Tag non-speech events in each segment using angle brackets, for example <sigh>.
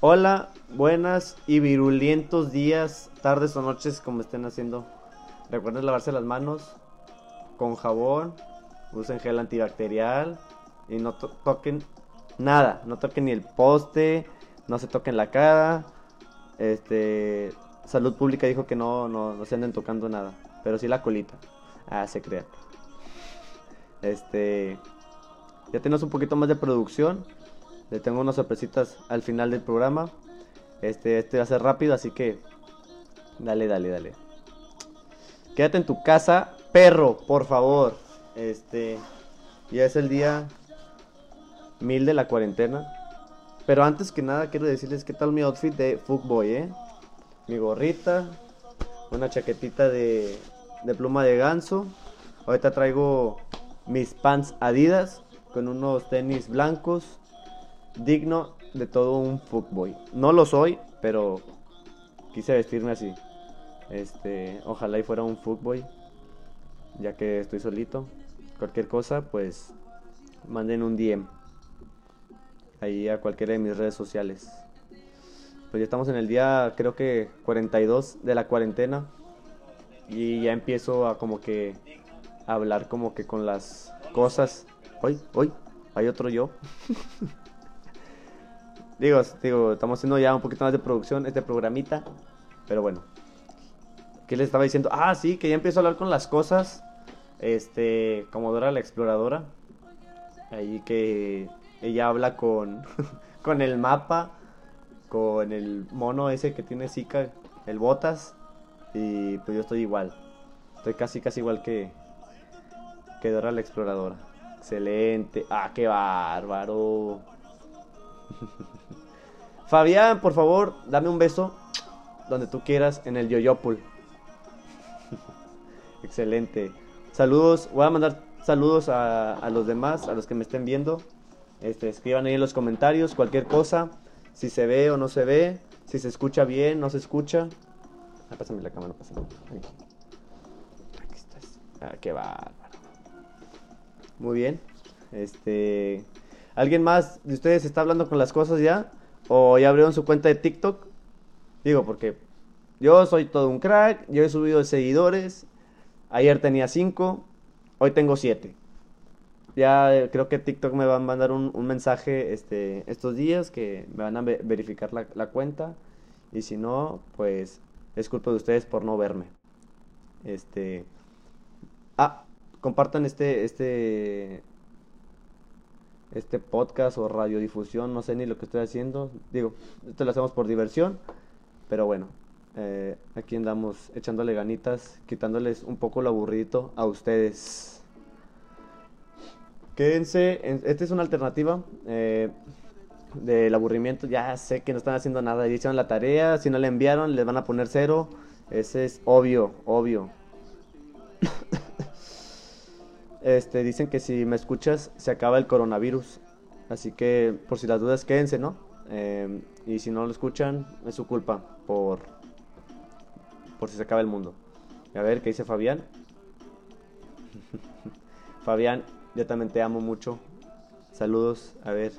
Hola, buenas y virulentos días, tardes o noches como estén haciendo. Recuerden lavarse las manos con jabón, usen gel antibacterial y no to- toquen nada, no toquen ni el poste, no se toquen la cara. Este, Salud Pública dijo que no, no, no se anden tocando nada, pero sí la colita. Ah, se crea. Este, ya tenemos un poquito más de producción. Le tengo unas sorpresitas al final del programa. Este, este va a ser rápido, así que dale, dale, dale. Quédate en tu casa, perro, por favor. Este, ya es el día mil de la cuarentena. Pero antes que nada quiero decirles qué tal mi outfit de Fuckboy, ¿eh? Mi gorrita, una chaquetita de, de pluma de ganso. Ahorita traigo mis pants Adidas con unos tenis blancos. Digno de todo un fuckboy. No lo soy, pero quise vestirme así. Este, ojalá y fuera un fuckboy, ya que estoy solito. Cualquier cosa, pues manden un DM ahí a cualquiera de mis redes sociales. Pues ya estamos en el día, creo que 42 de la cuarentena. Y ya empiezo a como que a hablar como que con las cosas. Hoy, hoy, hay otro yo. <laughs> digo, digo, estamos haciendo ya un poquito más de producción, este programita. Pero bueno. ¿Qué les estaba diciendo? Ah, sí, que ya empiezo a hablar con las cosas. Este, como Dora la exploradora. Ahí que ella habla con, <laughs> con el mapa, con el mono ese que tiene Zika, el Botas. Y pues yo estoy igual. Estoy casi, casi igual que, que Dora la exploradora. Excelente. Ah, qué bárbaro. <laughs> Fabián, por favor, dame un beso donde tú quieras en el Yoyopul. <laughs> Excelente. Saludos, voy a mandar saludos a, a los demás, a los que me estén viendo. Este, escriban ahí en los comentarios cualquier cosa, si se ve o no se ve, si se escucha bien, no se escucha. Ah, pásame la cámara, pásame. Ahí. Aquí estás. Ah, qué bárbaro. Muy bien. Este, ¿alguien más de ustedes está hablando con las cosas ya? ¿O ya abrieron su cuenta de TikTok? Digo, porque yo soy todo un crack, yo he subido seguidores. Ayer tenía 5, hoy tengo 7. Ya eh, creo que TikTok me va a mandar un, mensaje este, estos días que me van a ve- verificar la, la cuenta. Y si no, pues es culpa de ustedes por no verme. Este. Ah, compartan este, este, este podcast o radiodifusión, no sé ni lo que estoy haciendo. Digo, esto lo hacemos por diversión, pero bueno, eh, aquí andamos echándole ganitas, quitándoles un poco lo aburridito a ustedes. Quédense, en- esta es una alternativa eh, del aburrimiento. Ya sé que no están haciendo nada, ya hicieron la tarea, si no la enviaron les van a poner cero. Ese es obvio, obvio. Este, dicen que si me escuchas se acaba el coronavirus. Así que por si las dudas quédense, ¿no? Eh, y si no lo escuchan, es su culpa por, por si se acaba el mundo. A ver, ¿qué dice Fabián? <laughs> Fabián, yo también te amo mucho. Saludos, a ver.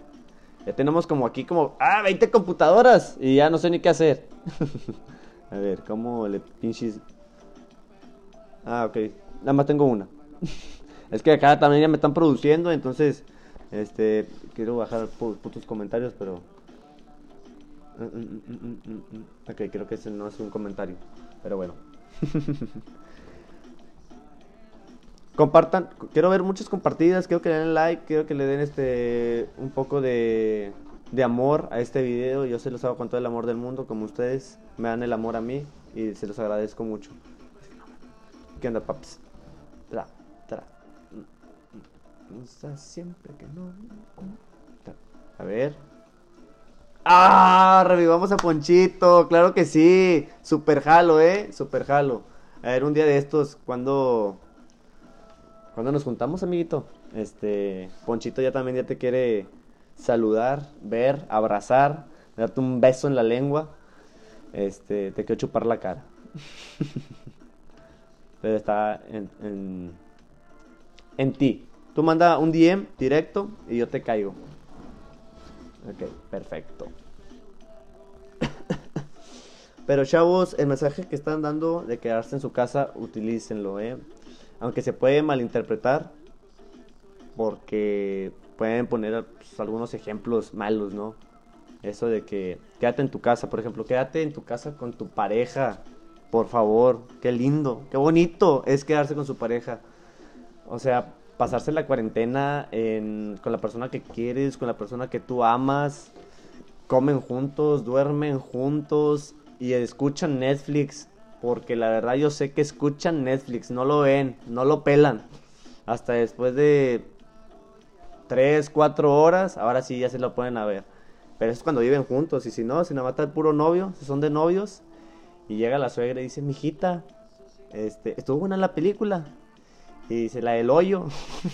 Ya tenemos como aquí como, ah, 20 computadoras y ya no sé ni qué hacer. <laughs> a ver, ¿cómo le pinches? Ah, ok. Nada más tengo una. <laughs> es que acá también ya me están produciendo, entonces, este, quiero bajar pu- putos comentarios, pero... Mm, mm, mm. Ok, creo que ese no es un comentario, pero bueno. <laughs> Compartan, quiero ver muchas compartidas, quiero que le den like, quiero que le den este un poco de, de amor a este video. Yo se los hago con todo el amor del mundo, como ustedes me dan el amor a mí y se los agradezco mucho. ¿Qué onda, paps? Gusta siempre que no. A ver. ¡Ah! Revivamos a Ponchito, claro que sí. Super jalo, ¿eh? Super jalo. A ver, un día de estos, cuando cuando nos juntamos, amiguito, este, Ponchito ya también ya te quiere saludar, ver, abrazar, darte un beso en la lengua. Este, te quiero chupar la cara. <laughs> Pero está en, en, en ti. Tú manda un DM directo y yo te caigo. Ok, perfecto. <laughs> Pero chavos, el mensaje que están dando de quedarse en su casa, utilícenlo, ¿eh? Aunque se puede malinterpretar, porque pueden poner pues, algunos ejemplos malos, ¿no? Eso de que quédate en tu casa, por ejemplo, quédate en tu casa con tu pareja, por favor, qué lindo, qué bonito es quedarse con su pareja. O sea, pasarse la cuarentena con la persona que quieres, con la persona que tú amas, comen juntos, duermen juntos y escuchan Netflix, porque la verdad yo sé que escuchan Netflix, no lo ven, no lo pelan. Hasta después de 3, 4 horas, ahora sí ya se lo pueden a ver. Pero es cuando viven juntos, y si no, si nada más el puro novio, si son de novios, y llega la suegra y dice, mijita, este, estuvo buena la película. Y dice, la del hoyo.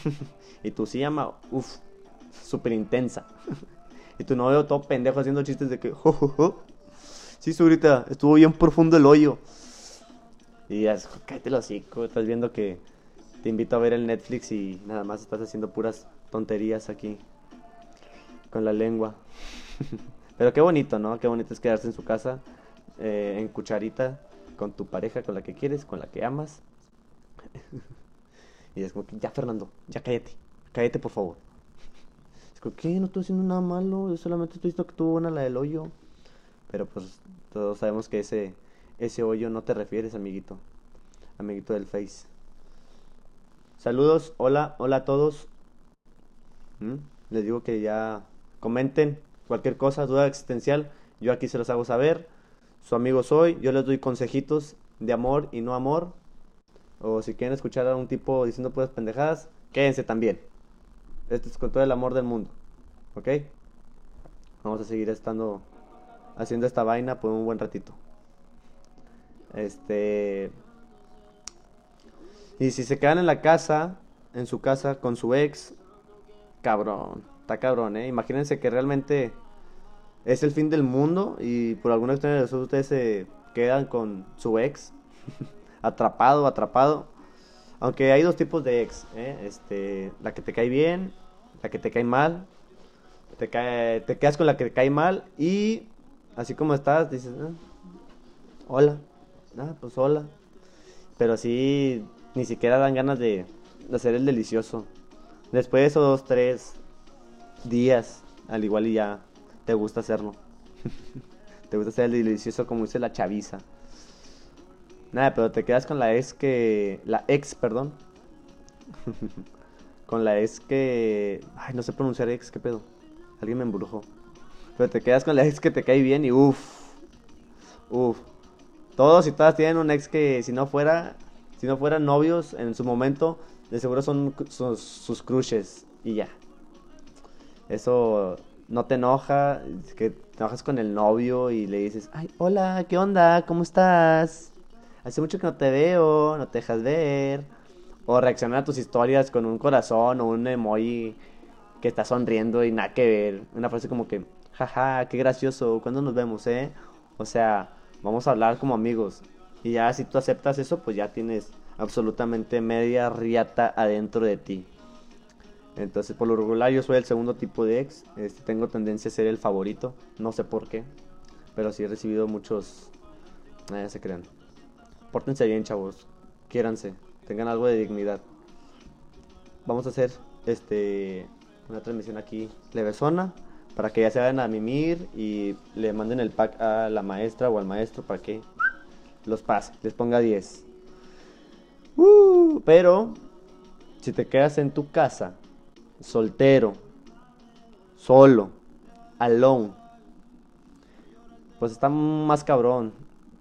<laughs> y tú sí llama, uff, súper intensa. <laughs> y tu novio todo pendejo haciendo chistes de que, jo, Sí, subrita, estuvo bien profundo el hoyo. Y ya, cállate el hocico, estás viendo que te invito a ver el Netflix y nada más estás haciendo puras tonterías aquí con la lengua. <laughs> Pero qué bonito, ¿no? Qué bonito es quedarse en su casa, eh, en cucharita, con tu pareja, con la que quieres, con la que amas. Y es como que, ya Fernando, ya cállate, cállate por favor. Es como, ¿qué? No estoy haciendo nada malo, solamente estoy diciendo que tuvo buena la del hoyo. Pero pues todos sabemos que ese, ese hoyo no te refieres, amiguito. Amiguito del Face. Saludos, hola, hola a todos. ¿Mm? Les digo que ya comenten cualquier cosa, duda existencial. Yo aquí se los hago saber. Su amigo soy. Yo les doy consejitos de amor y no amor. O si quieren escuchar a un tipo diciendo puras pendejadas, quédense también. Esto es con todo el amor del mundo. ¿Ok? Vamos a seguir estando haciendo esta vaina por un buen ratito. Este. Y si se quedan en la casa, en su casa, con su ex, cabrón, está cabrón, ¿eh? Imagínense que realmente es el fin del mundo y por alguna extraña razón ustedes se quedan con su ex, <laughs> atrapado, atrapado. Aunque hay dos tipos de ex, ¿eh? Este, la que te cae bien, la que te cae mal. Te, cae, te quedas con la que te cae mal y Así como estás, dices, ah, hola, ah, pues hola. Pero así ni siquiera dan ganas de, hacer el delicioso. Después de esos dos, tres días, al igual y ya te gusta hacerlo. <laughs> te gusta hacer el delicioso como dice la chaviza. Nada, pero te quedas con la ex que... La ex, perdón. <laughs> con la ex que... Ay, no sé pronunciar ex, ¿qué pedo? Alguien me embrujó. Pero te quedas con la ex que te cae bien y uff. Uff. Todos y todas tienen un ex que si no fuera, si no fueran novios en su momento, de seguro son sus, sus crushes y ya. Eso no te enoja, que te enojas con el novio y le dices, ay, hola, ¿qué onda? ¿Cómo estás? Hace mucho que no te veo, no te dejas ver. O reaccionar a tus historias con un corazón o un emoji que está sonriendo y nada que ver. Una frase como que, jaja, qué gracioso, ¿cuándo nos vemos, eh? O sea, vamos a hablar como amigos. Y ya si tú aceptas eso, pues ya tienes absolutamente media riata adentro de ti. Entonces, por lo regular, yo soy el segundo tipo de ex. Este, tengo tendencia a ser el favorito. No sé por qué. Pero sí he recibido muchos. Nadie se crean. Pórtense bien, chavos. Quiéranse. Tengan algo de dignidad. Vamos a hacer este una transmisión aquí levesona para que ya se vayan a mimir y le manden el pack a la maestra o al maestro para que los pase, les ponga 10. Uh, pero si te quedas en tu casa, soltero, solo, alone, pues está más cabrón,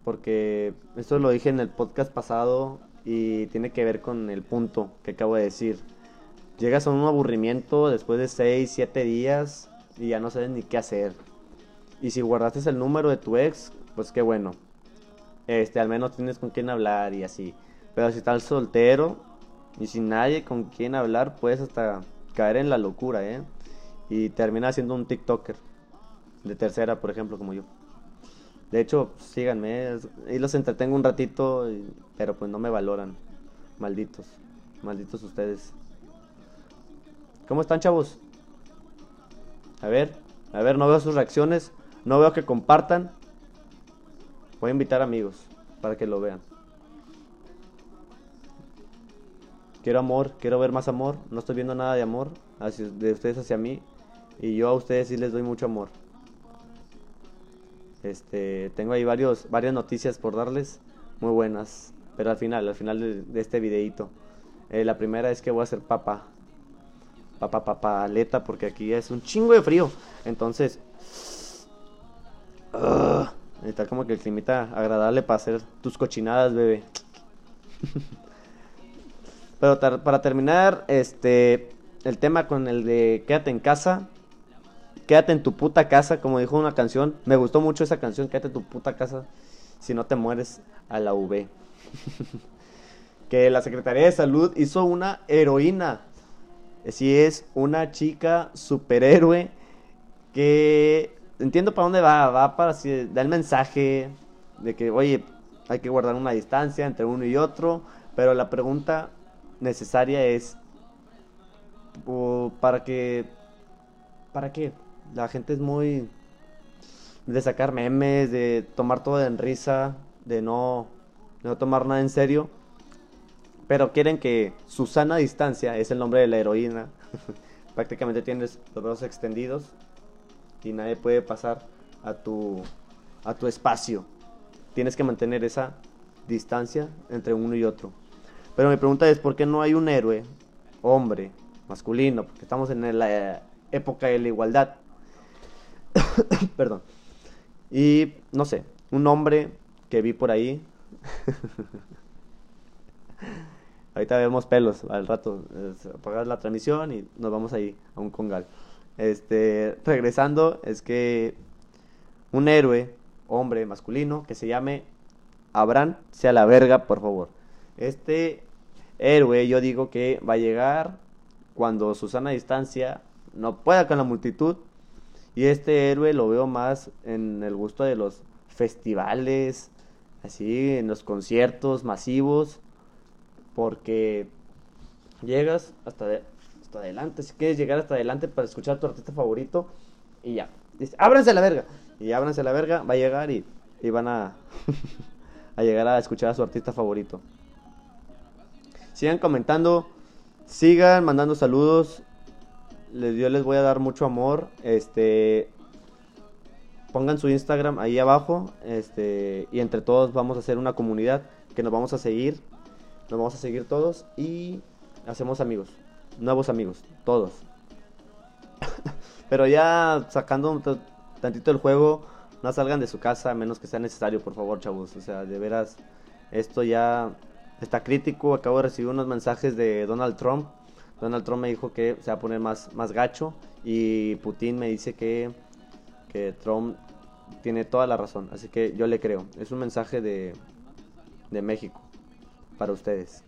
porque esto lo dije en el podcast pasado y tiene que ver con el punto que acabo de decir. Llegas a un aburrimiento después de 6, 7 días y ya no sabes ni qué hacer. Y si guardaste el número de tu ex, pues qué bueno. Este, al menos tienes con quién hablar y así. Pero si estás soltero y sin nadie con quien hablar, puedes hasta caer en la locura, ¿eh? Y terminar siendo un TikToker. De tercera, por ejemplo, como yo. De hecho, síganme. Y los entretengo un ratito, pero pues no me valoran. Malditos. Malditos ustedes. ¿Cómo están, chavos? A ver, a ver, no veo sus reacciones, no veo que compartan. Voy a invitar amigos para que lo vean. Quiero amor, quiero ver más amor. No estoy viendo nada de amor de ustedes hacia mí. Y yo a ustedes sí les doy mucho amor. Este, tengo ahí varios, varias noticias por darles, muy buenas. Pero al final, al final de, este videito. Eh, la primera es que voy a hacer papa. Papa, papaleta, porque aquí es un chingo de frío. Entonces, uh, está como que el climita agradable para hacer tus cochinadas, bebé. <laughs> Pero para terminar, este, el tema con el de quédate en casa. Quédate en tu puta casa, como dijo una canción. Me gustó mucho esa canción, quédate en tu puta casa. Si no te mueres a la V. <laughs> que la Secretaría de Salud hizo una heroína. Si es una chica superhéroe que entiendo para dónde va, va para si da el mensaje de que, oye, hay que guardar una distancia entre uno y otro, pero la pregunta necesaria es para que para qué la gente es muy de sacar memes de tomar todo en risa de no no tomar nada en serio pero quieren que Susana Distancia es el nombre de la heroína <laughs> prácticamente tienes los brazos extendidos y nadie puede pasar a tu a tu espacio tienes que mantener esa distancia entre uno y otro pero mi pregunta es, ¿por qué no hay un héroe, hombre, masculino? Porque estamos en la época de la igualdad. <coughs> Perdón. Y, no sé, un hombre que vi por ahí. <laughs> Ahorita vemos pelos al rato. Apagar la transmisión y nos vamos ahí a un congal. Este, regresando, es que un héroe, hombre, masculino, que se llame Abraham, sea la verga, por favor. Este héroe yo digo que va a llegar cuando Susana Distancia no pueda con la multitud. Y este héroe lo veo más en el gusto de los festivales, así, en los conciertos masivos, porque llegas hasta, hasta adelante, si quieres llegar hasta adelante para escuchar a tu artista favorito, y ya, dice, ábranse la verga, y ábranse la verga, va a llegar y, y van a, <laughs> a llegar a escuchar a su artista favorito. Sigan comentando, sigan mandando saludos. Yo les voy a dar mucho amor. Este, pongan su Instagram ahí abajo. Este, y entre todos vamos a hacer una comunidad que nos vamos a seguir. Nos vamos a seguir todos y hacemos amigos. Nuevos amigos, todos. <laughs> Pero ya sacando un tantito el juego, no salgan de su casa a menos que sea necesario, por favor, chavos. O sea, de veras, esto ya está crítico. Acabo de recibir unos mensajes de Donald Trump. Donald Trump me dijo que se va a poner más, más gacho y Putin me dice que, que Trump tiene toda la razón. Así que yo le creo. Es un mensaje de, de México para ustedes.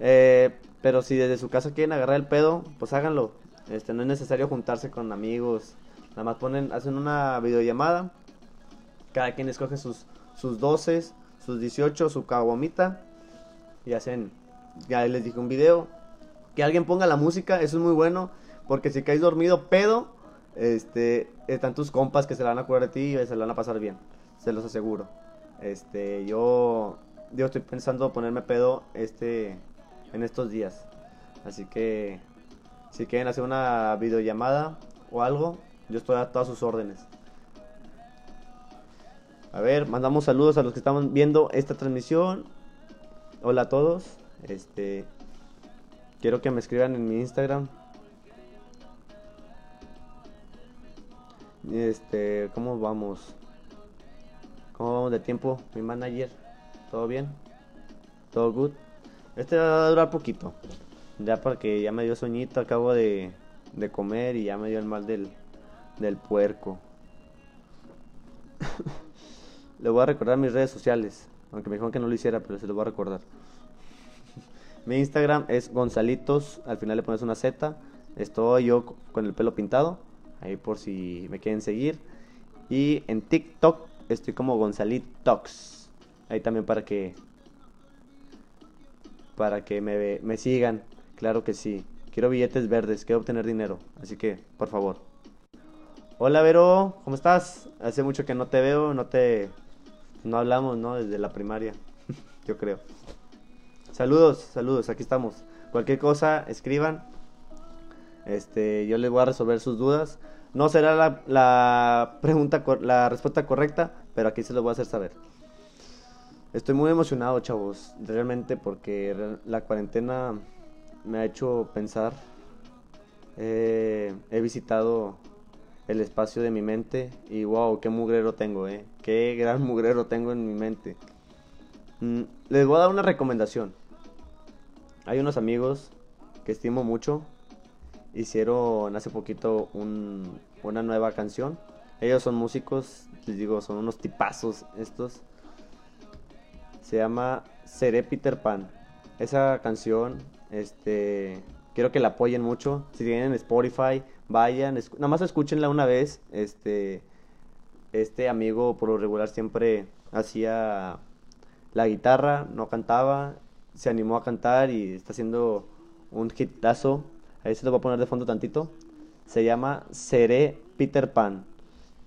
Eh, pero si desde su casa quieren agarrar el pedo, pues háganlo. Este, no es necesario juntarse con amigos. Nada más ponen, hacen una videollamada. Cada quien escoge sus, sus doces sus 18, su caguamita y hacen, ya les dije un video, que alguien ponga la música, eso es muy bueno, porque si caes dormido pedo, este, están tus compas que se la van a curar de ti y se la van a pasar bien, se los aseguro. Este, yo, yo estoy pensando ponerme pedo este, en estos días, así que si quieren hacer una videollamada o algo, yo estoy a todas sus órdenes. A ver, mandamos saludos a los que están viendo esta transmisión. Hola a todos. Este quiero que me escriban en mi Instagram. Este, ¿cómo vamos? ¿Cómo vamos de tiempo? Mi manager, ¿todo bien? ¿Todo good? Este va a durar poquito. Ya porque ya me dio sueñito, acabo de, de comer y ya me dio el mal del, del puerco. <laughs> Le voy a recordar mis redes sociales. Aunque me dijeron que no lo hiciera, pero se lo voy a recordar. Mi Instagram es Gonzalitos. Al final le pones una Z. Estoy yo con el pelo pintado. Ahí por si me quieren seguir. Y en TikTok estoy como Gonzalitox. Ahí también para que. Para que me, me sigan. Claro que sí. Quiero billetes verdes. Quiero obtener dinero. Así que, por favor. Hola Vero, ¿cómo estás? Hace mucho que no te veo, no te no hablamos, ¿no? Desde la primaria, <laughs> yo creo. Saludos, saludos, aquí estamos. Cualquier cosa, escriban. Este, yo les voy a resolver sus dudas. No será la, la pregunta, la respuesta correcta, pero aquí se lo voy a hacer saber. Estoy muy emocionado, chavos, realmente porque la cuarentena me ha hecho pensar. he visitado el espacio de mi mente y wow, qué mugrero tengo, eh. Qué gran <laughs> mugrero tengo en mi mente. Mm, les voy a dar una recomendación. Hay unos amigos que estimo mucho. Hicieron hace poquito una nueva canción. Ellos son músicos, les digo, son unos tipazos estos. Se llama Seré Peter Pan. Esa canción, este, quiero que la apoyen mucho. Si tienen Spotify, vayan, nada más escúchenla una vez. Este, este amigo por lo regular siempre hacía la guitarra, no cantaba, se animó a cantar y está haciendo un hitazo. Ahí se lo voy a poner de fondo tantito. Se llama Seré Peter Pan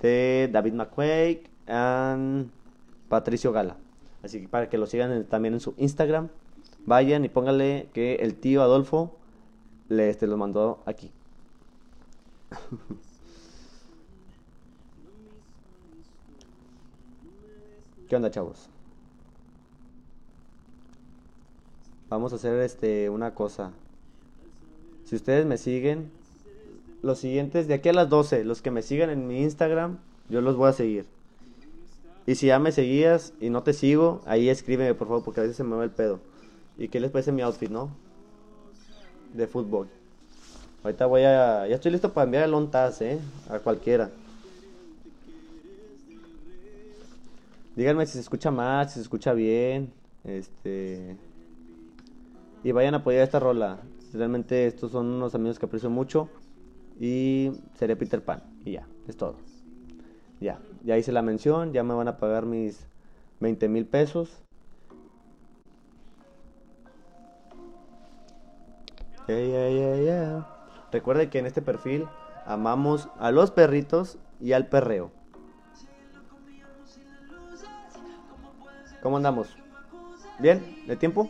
de David McQuaid y Patricio Gala. Así que para que lo sigan también en su Instagram, vayan y pónganle que el tío Adolfo le este, lo mandó aquí. <laughs> ¿Qué onda, chavos? Vamos a hacer este una cosa. Si ustedes me siguen, los siguientes de aquí a las 12, los que me sigan en mi Instagram, yo los voy a seguir. Y si ya me seguías y no te sigo, ahí escríbeme por favor, porque a veces se me va el pedo. ¿Y qué les parece mi outfit, no? De fútbol. Ahorita voy a. Ya estoy listo para enviar el on ¿eh? A cualquiera. Díganme si se escucha mal, si se escucha bien. Este. Y vayan a apoyar esta rola. Realmente estos son unos amigos que aprecio mucho. Y seré Peter Pan. Y ya, es todo. Ya, ya hice la mención. Ya me van a pagar mis 20 mil pesos. Yeah, yeah, yeah, Recuerde que en este perfil amamos a los perritos y al perreo. ¿Cómo andamos? ¿Bien? ¿De tiempo?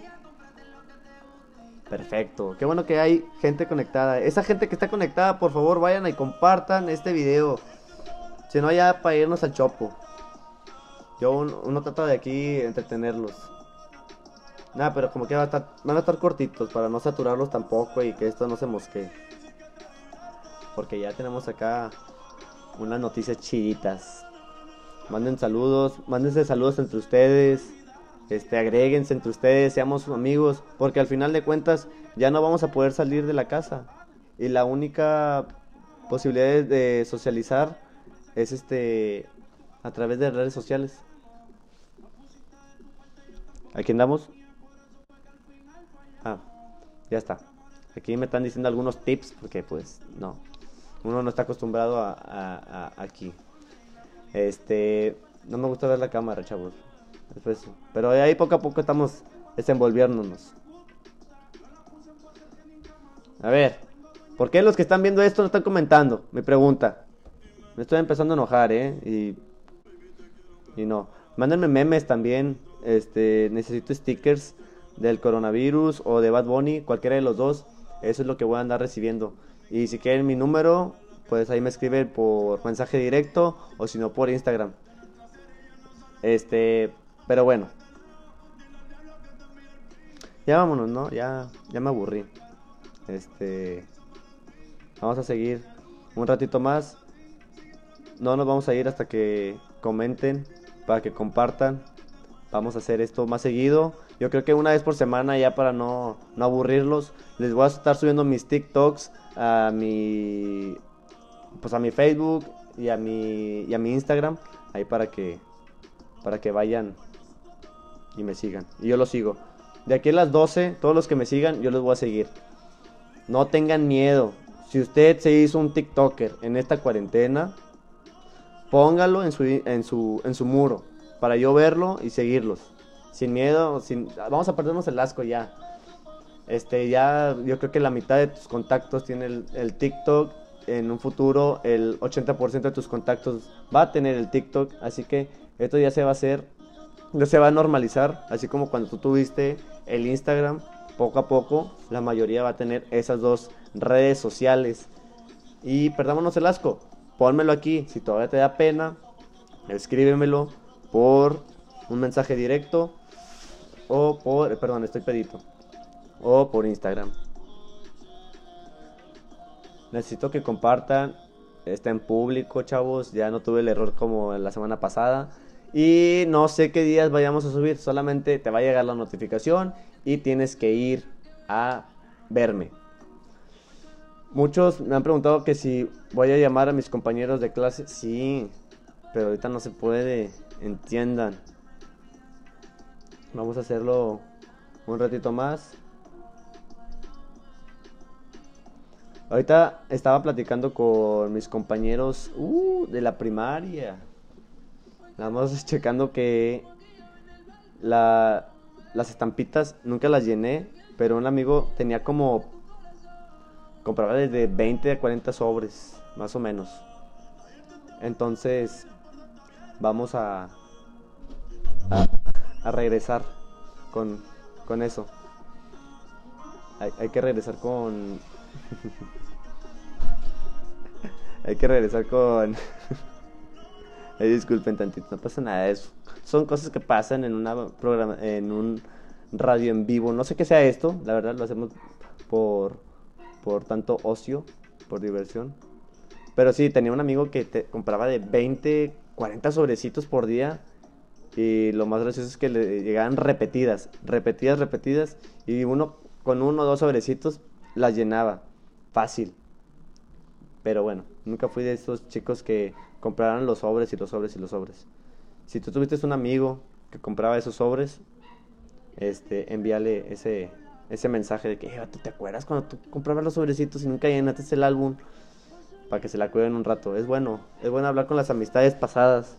Perfecto. Qué bueno que hay gente conectada. Esa gente que está conectada, por favor, vayan y compartan este video. Si no, ya para irnos al chopo. Yo uno, trata de aquí entretenerlos. Nada, pero como que van a, estar, cortitos para no saturarlos tampoco y que esto no se mosquee porque ya tenemos acá unas noticias chiditas. Manden saludos, mándense saludos entre ustedes, este, agréguense entre ustedes, seamos amigos, porque al final de cuentas ya no vamos a poder salir de la casa. Y la única posibilidad de socializar es este a través de redes sociales. ¿Aquí andamos? Ah, ya está. Aquí me están diciendo algunos tips porque pues no. Uno no está acostumbrado a, aquí. Este, no me gusta ver la cámara, chavos. Pero ahí poco a poco estamos desenvolviéndonos. A ver, ¿por qué los que están viendo esto no están comentando? Mi pregunta. Me estoy empezando a enojar, ¿eh? Y, y no. Mándenme memes también. Este, necesito stickers del coronavirus o de Bad Bunny, cualquiera de los dos. Eso es lo que voy a andar recibiendo. Y si quieren mi número, pues ahí me escriben por mensaje directo o si no por Instagram. Este, pero bueno. Ya vámonos, ¿no? Ya, ya me aburrí. Este, vamos a seguir un ratito más. No nos vamos a ir hasta que comenten, para que compartan. Vamos a hacer esto más seguido. Yo creo que una vez por semana ya para no, no aburrirlos. Les voy a estar subiendo mis TikToks a mi pues a mi Facebook y a mi y a mi Instagram ahí para que para que vayan y me sigan y yo los sigo. De aquí a las 12, todos los que me sigan, yo los voy a seguir. No tengan miedo. Si usted se hizo un TikToker en esta cuarentena, póngalo en su en su en su muro para yo verlo y seguirlos. Sin miedo, sin vamos a perdernos el asco ya este, ya yo creo que la mitad de tus contactos tiene el, TikTok. En un futuro el 80% de tus contactos va a tener el TikTok. Así que esto ya se va a hacer se va a normalizar, así como cuando tú tuviste el Instagram, poco a poco la mayoría va a tener esas dos redes sociales. Y perdámonos el asco, pónmelo aquí, si todavía te da pena, escríbemelo por un mensaje directo o por, perdón, estoy pedito, o por Instagram. Necesito que compartan, está en público, chavos, ya no tuve el error como la semana pasada. Y no sé qué días vayamos a subir, solamente te va a llegar la notificación y tienes que ir a verme. Muchos me han preguntado que si voy a llamar a mis compañeros de clase. Sí, pero ahorita no se puede. Entiendan. Vamos a hacerlo un ratito más. Ahorita estaba platicando con mis compañeros uh, de la primaria. Estamos checando que la, las estampitas nunca las llené, pero un amigo tenía como compraba desde 20 a 40 sobres, más o menos. Entonces, vamos a, a, regresar con, con eso. Hay que regresar con... hay que regresar con... <laughs> disculpen tantito, no pasa nada. eso son cosas que pasan en una programa, en un radio en vivo. No sé qué sea esto, la verdad lo hacemos por por tanto ocio, por diversión. Pero sí, tenía un amigo que te compraba de 20, 40 sobrecitos por día. Y lo más gracioso es que le llegaban repetidas, repetidas, repetidas. Y uno con uno o dos sobrecitos las llenaba. Fácil. Pero bueno, nunca fui de esos chicos que compraran los sobres y los sobres y los sobres. Si tú tuviste un amigo que compraba esos sobres, este, envíale ese, ese mensaje de que, eh, ¿tú te acuerdas cuando tú comprabas los sobrecitos y nunca llenaste el álbum? Para que se la cuiden un rato. Es bueno, es bueno hablar con las amistades pasadas.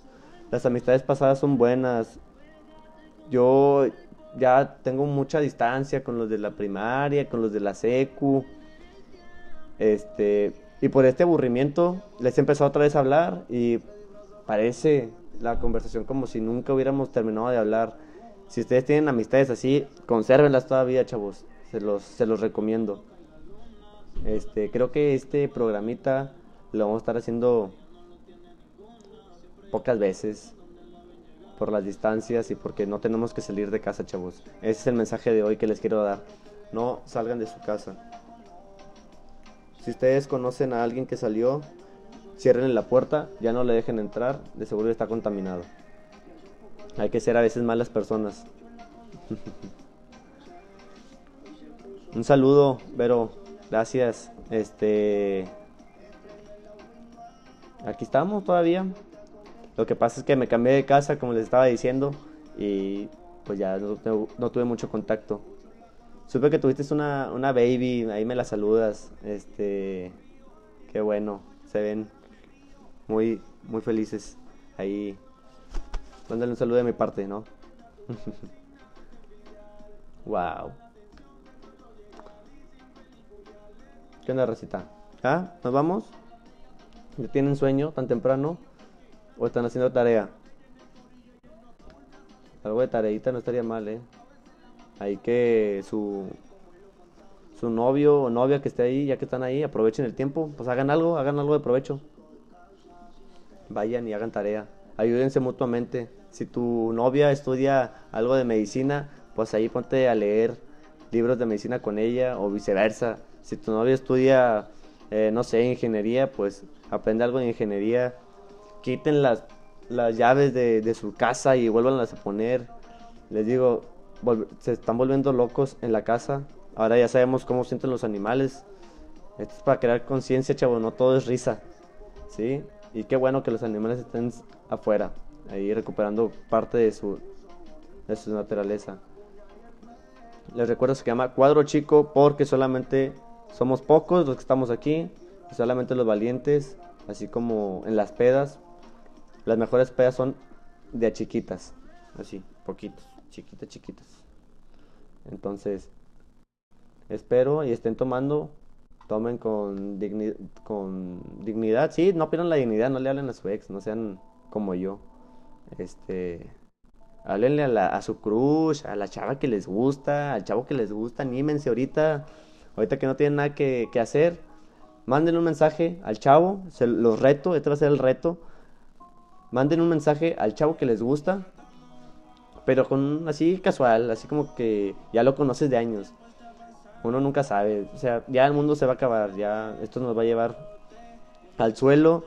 Las amistades pasadas son buenas. Yo ya tengo mucha distancia con los de la primaria, con los de la secu. Este, y por este aburrimiento les he empezado otra vez a hablar y parece la conversación como si nunca hubiéramos terminado de hablar si ustedes tienen amistades así, consérvenlas todavía, chavos. Se los, se los recomiendo. Este, creo que este programita lo vamos a estar haciendo pocas veces por las distancias y porque no tenemos que salir de casa, chavos. Ese es el mensaje de hoy que les quiero dar. No salgan de su casa. Si ustedes conocen a alguien que salió, cierren la puerta, ya no le dejen entrar, de seguro está contaminado. Hay que ser a veces malas personas. <laughs> Un saludo, Vero. Gracias. Este. Aquí estamos todavía. Lo que pasa es que me cambié de casa, como les estaba diciendo. Y pues ya no, tuve mucho contacto. Supe que tuviste una, una baby, ahí me la saludas. Este. Qué bueno. Se ven muy, muy felices ahí Mándale un saludo de mi parte, ¿no? <laughs> wow. ¿Qué onda, recita? ¿Ah? ¿Nos vamos? ¿Ya tienen sueño tan temprano? ¿O están haciendo tarea? Algo de tareita no estaría mal, ¿eh? Hay que su su novio o novia que esté ahí, ya que están ahí, aprovechen el tiempo, pues hagan algo, hagan algo de provecho. Vayan y hagan tarea. Ayúdense mutuamente si tu novia estudia algo de medicina, pues ahí ponte a leer libros de medicina con ella o viceversa. Si tu novia estudia, eh, no sé, ingeniería, pues aprende algo de ingeniería. Quiten las, las llaves de, su casa y vuélvanlas a poner. Les digo, se están volviendo locos en la casa. Ahora ya sabemos cómo sienten los animales. Esto es para crear conciencia, chavo, no todo es risa. ¿Sí? Y qué bueno que los animales estén afuera ahí recuperando parte de su, de su naturaleza. Les recuerdo se llama Cuadro Chico porque solamente somos pocos los que estamos aquí solamente los valientes, así como en las pedas. Las mejores pedas son de chiquitas, así, poquitos, chiquitas, chiquitas. Entonces, espero y estén tomando, tomen con, con dignidad. Sí, no pierdan la dignidad, no le hablen a su ex, no sean como yo. Este, Háblenle a, la, a su crush, a la chava que les gusta, al chavo que les gusta, anímense ahorita. Ahorita que no tienen nada que, hacer, manden un mensaje al chavo, se los reto, este va a ser el reto. Manden un mensaje al chavo que les gusta, pero con así casual, así como que ya lo conoces de años. Uno nunca sabe, o sea, ya el mundo se va a acabar, ya esto nos va a llevar al suelo,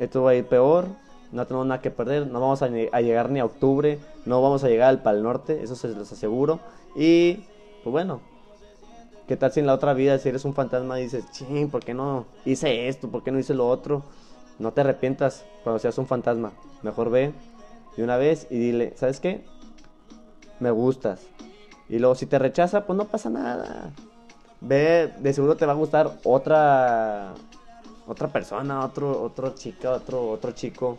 esto va a ir peor, no tenemos nada que perder, no vamos a, a llegar ni a octubre, no vamos a llegar al Pal Norte, eso se los aseguro. Y pues bueno, ¿qué tal si en la otra vida, si eres un fantasma, dices, ching, ¿por qué no hice esto? ¿Por qué no hice lo otro? No te arrepientas cuando seas un fantasma, mejor ve de una vez y dile, ¿sabes qué? Me gustas. Y luego si te rechaza, pues no pasa nada. Ve, de seguro te va a gustar otra otra persona, otro otro chica, otro otro chico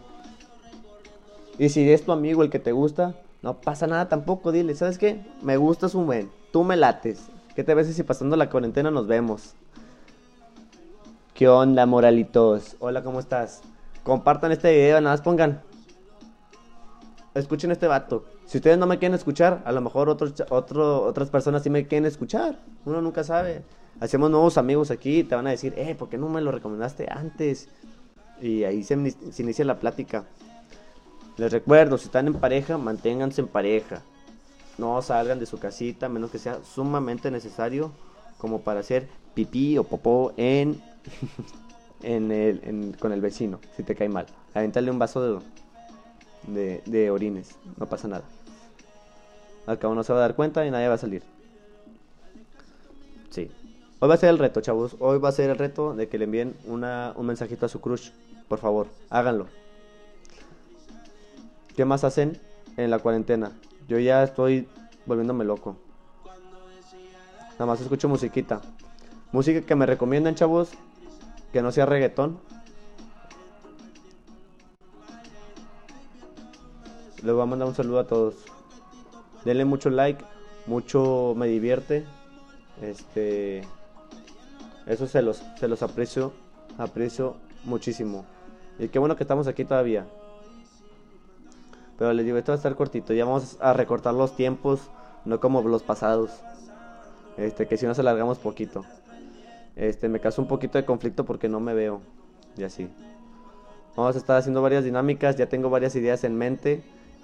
y si es tu amigo el que te gusta, no pasa nada tampoco. Dile, ¿sabes qué? Me gustas un buen. Tú me lates. ¿Qué te ves si pasando la cuarentena nos vemos? ¿Qué onda, moralitos? Hola, ¿cómo estás? Compartan este video, nada más pongan. Escuchen este vato. Si ustedes no me quieren escuchar, a lo mejor otros, otro, otras personas sí me quieren escuchar. Uno nunca sabe. Hacemos nuevos amigos aquí, te van a decir, eh, ¿por qué no me lo recomendaste antes? Y ahí se, inicia la plática. Les recuerdo, si están en pareja, manténganse en pareja. No salgan de su casita, a menos que sea sumamente necesario, como para hacer pipí o popó en, <laughs> en el, con el vecino, si te cae mal. Aventarle un vaso de, de, orines, no pasa nada. Al cabo no se va a dar cuenta y nadie va a salir. Sí. Hoy va a ser el reto, chavos. Hoy va a ser el reto de que le envíen una, un mensajito a su crush. Por favor, háganlo. ¿Qué más hacen en la cuarentena? Yo ya estoy volviéndome loco. Nada más escucho musiquita. Música que me recomiendan, chavos. Que no sea reggaetón. Les voy a mandar un saludo a todos. Denle mucho like. Mucho me divierte. Este. Eso se los, se los aprecio. Aprecio muchísimo. Y qué bueno que estamos aquí todavía. Pero les digo, esto va a estar cortito. Ya vamos a recortar los tiempos, no como los pasados. Este, que si nos alargamos poquito. Este, me caso un poquito de conflicto porque no me veo. Y así. Vamos a estar haciendo varias dinámicas, ya tengo varias ideas en mente.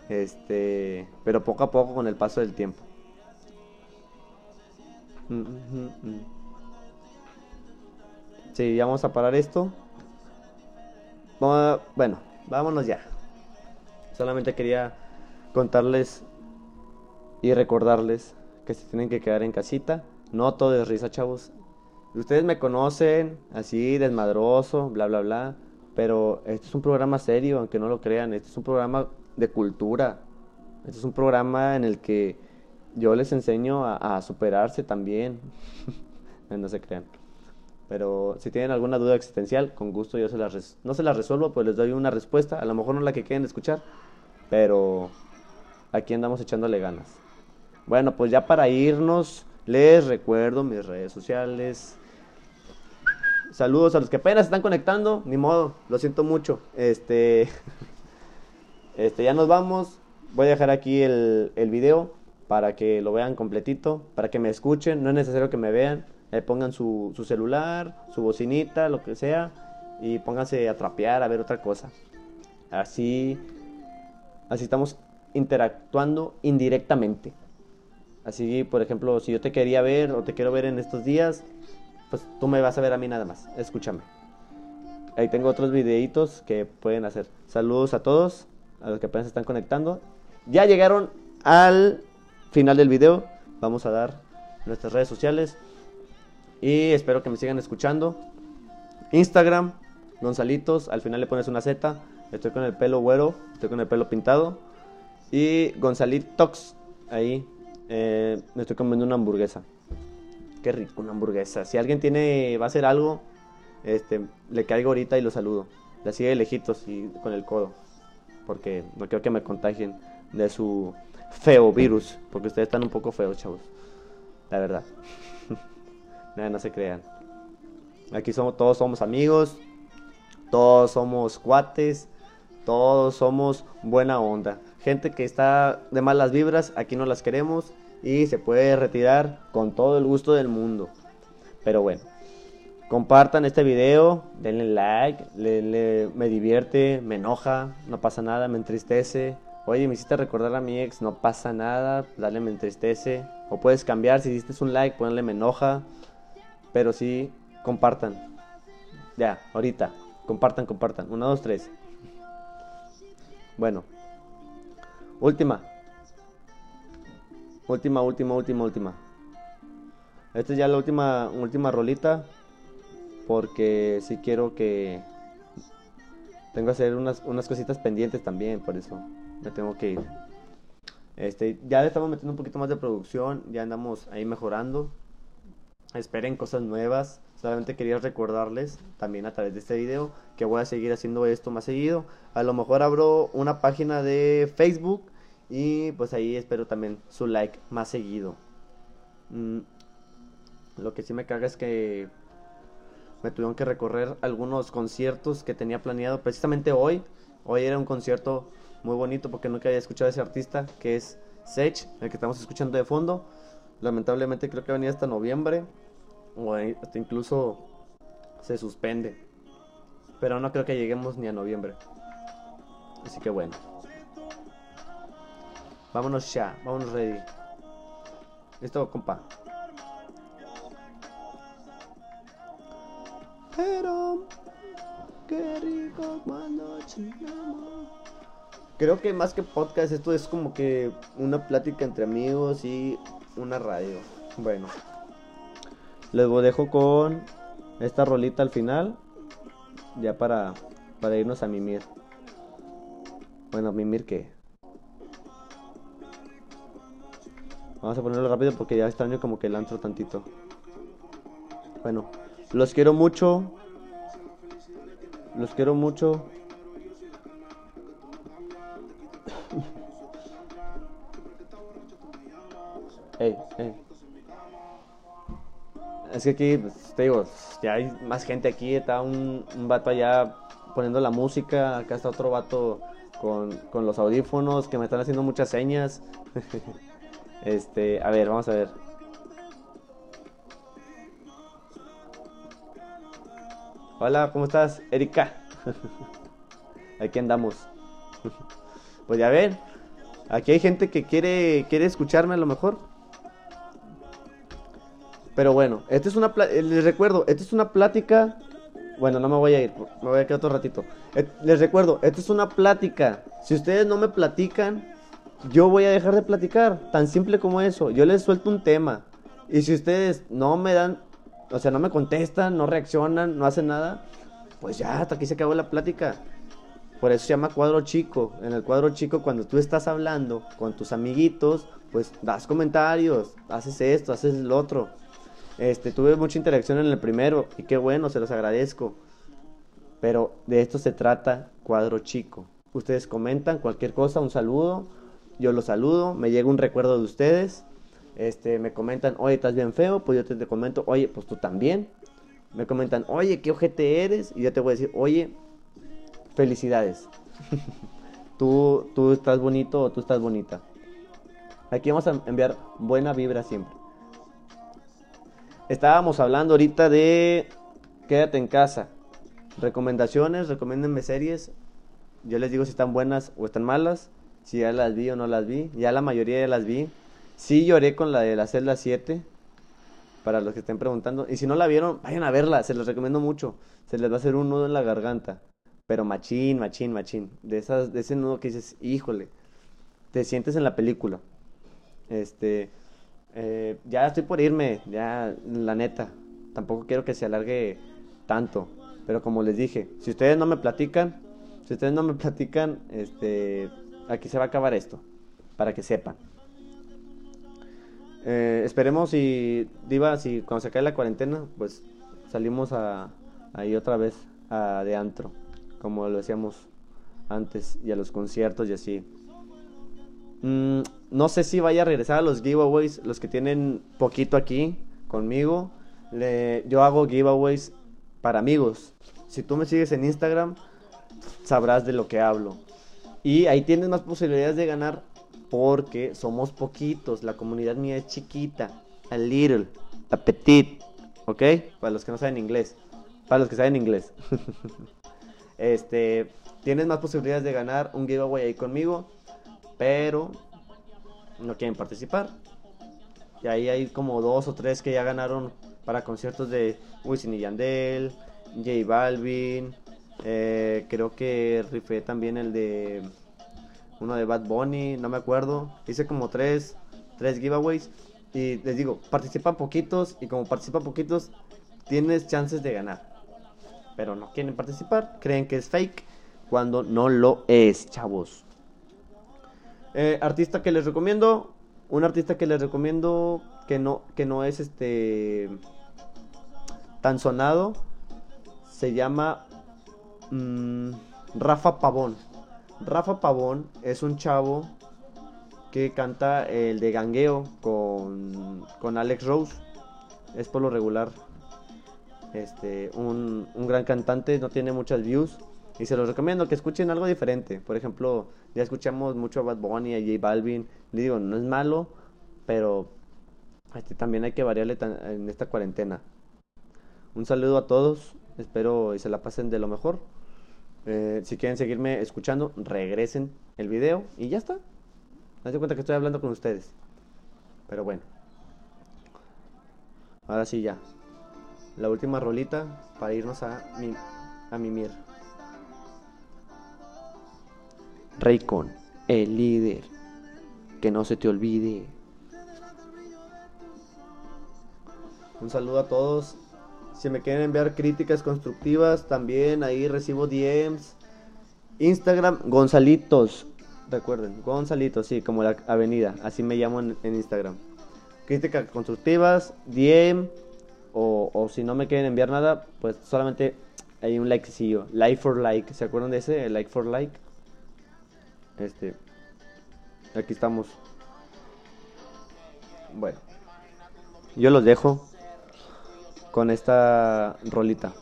Este, pero poco a poco con el paso del tiempo. Mm, mm, mm, sí, ya vamos a parar esto. Bueno, vámonos ya. Solamente quería contarles y recordarles que se tienen que quedar en casita. No todo es risa, chavos. Ustedes me conocen así, desmadroso, bla, bla, bla. Pero este es un programa serio, aunque no lo crean. Este es un programa de cultura. Este es un programa en el que yo les enseño a, superarse también. <laughs> no se crean. Pero si tienen alguna duda existencial, con gusto yo se las no se las resuelvo, pues les doy una respuesta. A lo mejor no la que quieren escuchar, pero aquí andamos echándole ganas. Bueno, pues ya para irnos, les recuerdo mis redes sociales. Saludos a los que apenas están conectando, ni modo, lo siento mucho. Este, <laughs> este ya nos vamos. Voy a dejar aquí el, el video para que lo vean completito, para que me escuchen. No es necesario que me vean. Eh, pongan su, su celular, su bocinita, lo que sea, y pónganse a trapear, a ver otra cosa. Así Así estamos interactuando indirectamente. Así, por ejemplo, si yo te quería ver o te quiero ver en estos días, pues tú me vas a ver a mí nada más. Escúchame. Ahí tengo otros videitos que pueden hacer. Saludos a todos, a los que apenas están conectando. Ya llegaron al final del video. Vamos a dar nuestras redes sociales. Y espero que me sigan escuchando. Instagram, Gonzalitos, al final le pones una Z. Estoy con el pelo güero, estoy con el pelo pintado. Y Gonzalitox, ahí eh, me estoy comiendo una hamburguesa. Qué rico una hamburguesa. Si alguien tiene, va a hacer algo, este, le caigo ahorita y lo saludo. La sigue lejitos y con el codo. Porque no quiero que me contagien de su feo virus. Porque ustedes están un poco feos, chavos. La verdad. <laughs> Nada, no se crean. Aquí somos, todos somos amigos. Todos somos cuates todos somos buena onda. gente que está de malas vibras, aquí no las queremos y se puede retirar con todo el gusto del mundo. Pero bueno, compartan este video, denle like, me divierte, me enoja, no pasa nada, me entristece. Oye, me hiciste recordar a mi ex, no pasa nada, dale me entristece. O puedes cambiar, si diste un like, ponle me enoja. Pero sí, compartan. Ya, ahorita. Compartan, compartan. Una, dos, tres. Bueno. Última. Última, última, última, última. Esta es ya la última, última rolita. Porque sí quiero que... Tengo que hacer unas, unas cositas pendientes también, por eso me tengo que ir. Este, ya le estamos metiendo un poquito más de producción, ya andamos ahí mejorando. Esperen cosas nuevas. Solamente quería recordarles también a través de este video que voy a seguir haciendo esto más seguido. A lo mejor abro una página de Facebook y pues ahí espero también su like más seguido. Mm, lo que sí me caga es que me tuvieron que recorrer algunos conciertos que tenía planeado precisamente hoy. Hoy era un concierto muy bonito porque nunca había escuchado a ese artista que es Sech, el que estamos escuchando de fondo. Lamentablemente creo que venía hasta noviembre o hasta incluso se suspende. Pero no creo que lleguemos ni a noviembre. Así que bueno. Vámonos ya, vámonos ready. Listo, compa. Qué rico cuando. Creo que más que podcast, esto es como que una plática entre amigos y una radio. Bueno, les dejo con esta rolita al final, ya para, para irnos a mimir. Bueno, mimir qué. Vamos a ponerlo rápido porque ya extraño como que el antro tantito. Bueno, los quiero mucho. Los quiero mucho. <laughs> Es que aquí, pues, te digo, ya hay más gente aquí. Está un, un vato allá poniendo la música. Acá está otro vato con, con los audífonos que me están haciendo muchas señas. <laughs> este, a ver, vamos a ver. Hola, ¿cómo estás, Erika? <laughs> Aquí andamos. <laughs> Pues ya ven, aquí hay gente que quiere quiere escucharme a lo mejor. Pero bueno, esta es una eh, les recuerdo, esta es una plática. Bueno, no me voy a ir, me voy a quedar otro ratito. Eh, les recuerdo, esta es una plática. Si ustedes no me platican, yo voy a dejar de platicar. Tan simple como eso. Yo les suelto un tema. Y si ustedes no me dan, o sea, no me contestan, no reaccionan, no hacen nada, pues ya, hasta aquí se acabó la plática. Por eso se llama cuadro chico. En el cuadro chico, cuando tú estás hablando con tus amiguitos, pues das comentarios, haces esto, haces lo otro. Este, tuve mucha interacción en el primero y qué bueno, se los agradezco. Pero de esto se trata cuadro chico. Ustedes comentan cualquier cosa, un saludo, yo los saludo, me llega un recuerdo de ustedes. Este, me comentan, oye, estás bien feo, pues yo te, te comento, oye, pues tú también. Me comentan, oye, qué ojete eres, y yo te voy a decir, oye, felicidades. <laughs> tú, tú estás bonito o tú estás bonita. Aquí vamos a enviar buena vibra siempre. Estábamos hablando ahorita de quédate en casa. Recomendaciones, recomiéndenme series. Yo les digo si están buenas o están malas. Si ya las vi o no las vi. Ya la mayoría ya las vi. Sí lloré con la de la celda 7. Para los que estén preguntando. Y si no la vieron, vayan a verla. Se les recomiendo mucho. Se les va a hacer un nudo en la garganta. Pero machín, machín, machín. De, esas, de ese nudo que dices, híjole. Te sientes en la película. Este. Eh, ya estoy por irme, ya la neta. Tampoco quiero que se alargue tanto. Pero como les dije, si ustedes no me platican, si ustedes no me <laughs> platican, este, aquí se va a acabar esto. Para que sepan. Eh, esperemos si, Diva, si cuando se cae la cuarentena, pues salimos a, ahí otra vez a, de antro. Como lo decíamos antes. Y a los conciertos y así. Mm, no sé si vaya a regresar a los giveaways, los que tienen poquito aquí conmigo. yo hago giveaways para amigos. Si tú me sigues en Instagram, sabrás de lo que hablo. Y ahí tienes más posibilidades de ganar porque somos poquitos. La comunidad mía es chiquita. A little. A petit. ¿Ok? Para los que no saben inglés. Para los que saben inglés. <laughs> este. Tienes más posibilidades de ganar un giveaway ahí conmigo. Pero no quieren participar. Y ahí hay como dos o tres que ya ganaron para conciertos de Wisin y Yandel, J Balvin. Eh, creo que rifé también el de uno de Bad Bunny, no me acuerdo. Hice como tres, tres giveaways. Y les digo, participan poquitos y como participan poquitos, tienes chances de ganar. Pero no quieren participar, creen que es fake cuando no lo es, chavos. Eh, artista que les recomiendo, un artista que les recomiendo que no, que no es este tan sonado, se llama mm, Rafa Pavón. Rafa Pavón es un chavo que canta el de Gangueo con, con Alex Rose. Es por lo regular este, un, un gran cantante, no tiene muchas views. Y se los recomiendo que escuchen algo diferente. Por ejemplo, ya escuchamos mucho a Bad Bunny, a J Balvin. Le digo, no es malo, pero este, también hay que variarle en esta cuarentena. Un saludo a todos. Espero y se la pasen de lo mejor. Eh, si quieren seguirme escuchando, regresen el video y ya está. Me cuenta que estoy hablando con ustedes. Pero bueno. Ahora sí ya. La última rolita para irnos a, mi, a mimir. Raycon, el líder. Que no se te olvide. Un saludo a todos. Si me quieren enviar críticas constructivas, también ahí recibo DMs. Instagram, Gonzalitos. Recuerden, Gonzalitos, sí, como la avenida. Así me llamo en, Instagram. Críticas constructivas, DM. O, o, si no me quieren enviar nada, pues solamente hay un likecillo. Like for like. ¿Se acuerdan de ese? Like for like. Este. Aquí estamos. Bueno. Yo los dejo con esta rolita.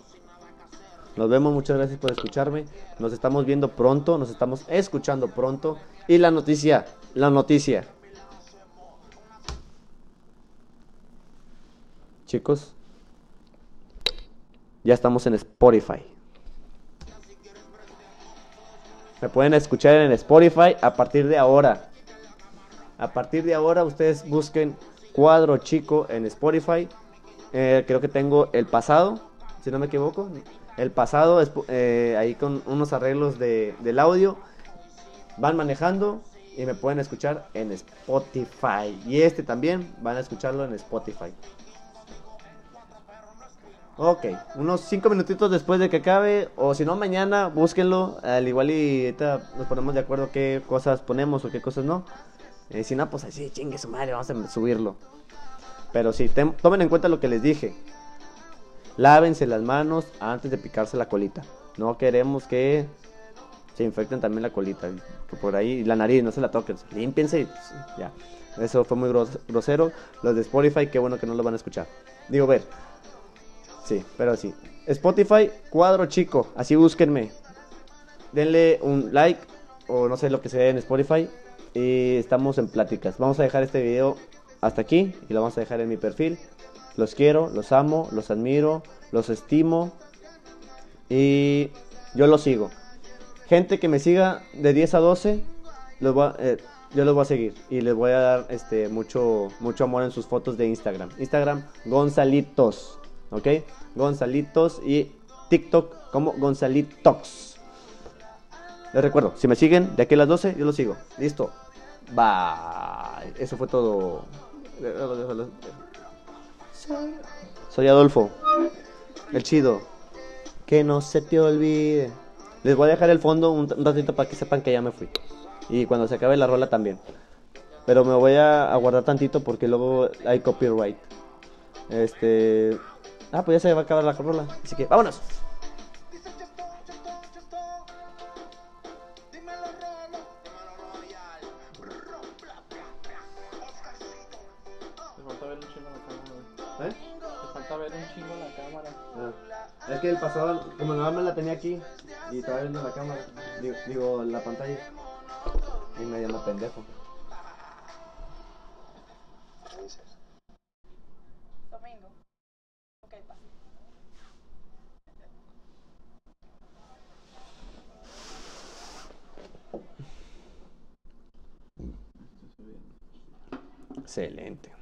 Nos vemos, muchas gracias por escucharme. Nos estamos viendo pronto, nos estamos escuchando pronto. Y la noticia, la noticia. Chicos, ya estamos en Spotify. Me pueden escuchar en Spotify a partir de ahora. A partir de ahora ustedes busquen Cuadro Chico en Spotify. Eh, creo que tengo el pasado, si no me equivoco. El pasado eh, ahí con unos arreglos de, del audio. Van manejando y me pueden escuchar en Spotify. Y este también van a escucharlo en Spotify. Ok, unos 5 minutitos después de que acabe, o si no mañana, búsquenlo, al igual y ahorita nos ponemos de acuerdo qué cosas ponemos o qué cosas no. Eh, si no, pues así, chingue su madre, vamos a subirlo. Pero sí, tomen en cuenta lo que les dije. Lávense las manos antes de picarse la colita. No queremos que se infecten también la colita. Que por ahí, la nariz, no se la toquen. Límpiense y pues, ya. Eso fue muy grosero. Los de Spotify, qué bueno que no lo van a escuchar. Digo, ver. Sí, pero sí. Spotify, cuadro chico. Así búsquenme. Denle un like o no sé lo que sea en Spotify. Y estamos en pláticas. Vamos a dejar este video hasta aquí y lo vamos a dejar en mi perfil. Los quiero, los amo, los admiro, los estimo y yo los sigo. Gente que me siga de 10 a 12, eh, yo los voy a seguir y les voy a dar este, mucho, mucho amor en sus fotos de Instagram. Instagram Gonzalitos. ¿ok? Gonzalitos y TikTok como Gonzalitox. Les recuerdo, si me siguen de aquí a las 12, yo los sigo. Listo. Bye. Eso fue todo. Soy Adolfo, el chido. Que no se te olvide. Les voy a dejar el fondo un ratito para que sepan que ya me fui. Y cuando se acabe la rola también. Pero me voy a, a guardar tantito porque luego hay copyright. Este. Ah, pues ya se va a acabar la rola. Así que vámonos. pasaba, Emanuel me la tenía aquí y estaba viendo la cámara, digo, la pantalla. Y me llama pendejo. ¿Qué dices? Domingo. Ok, pa. Excelente.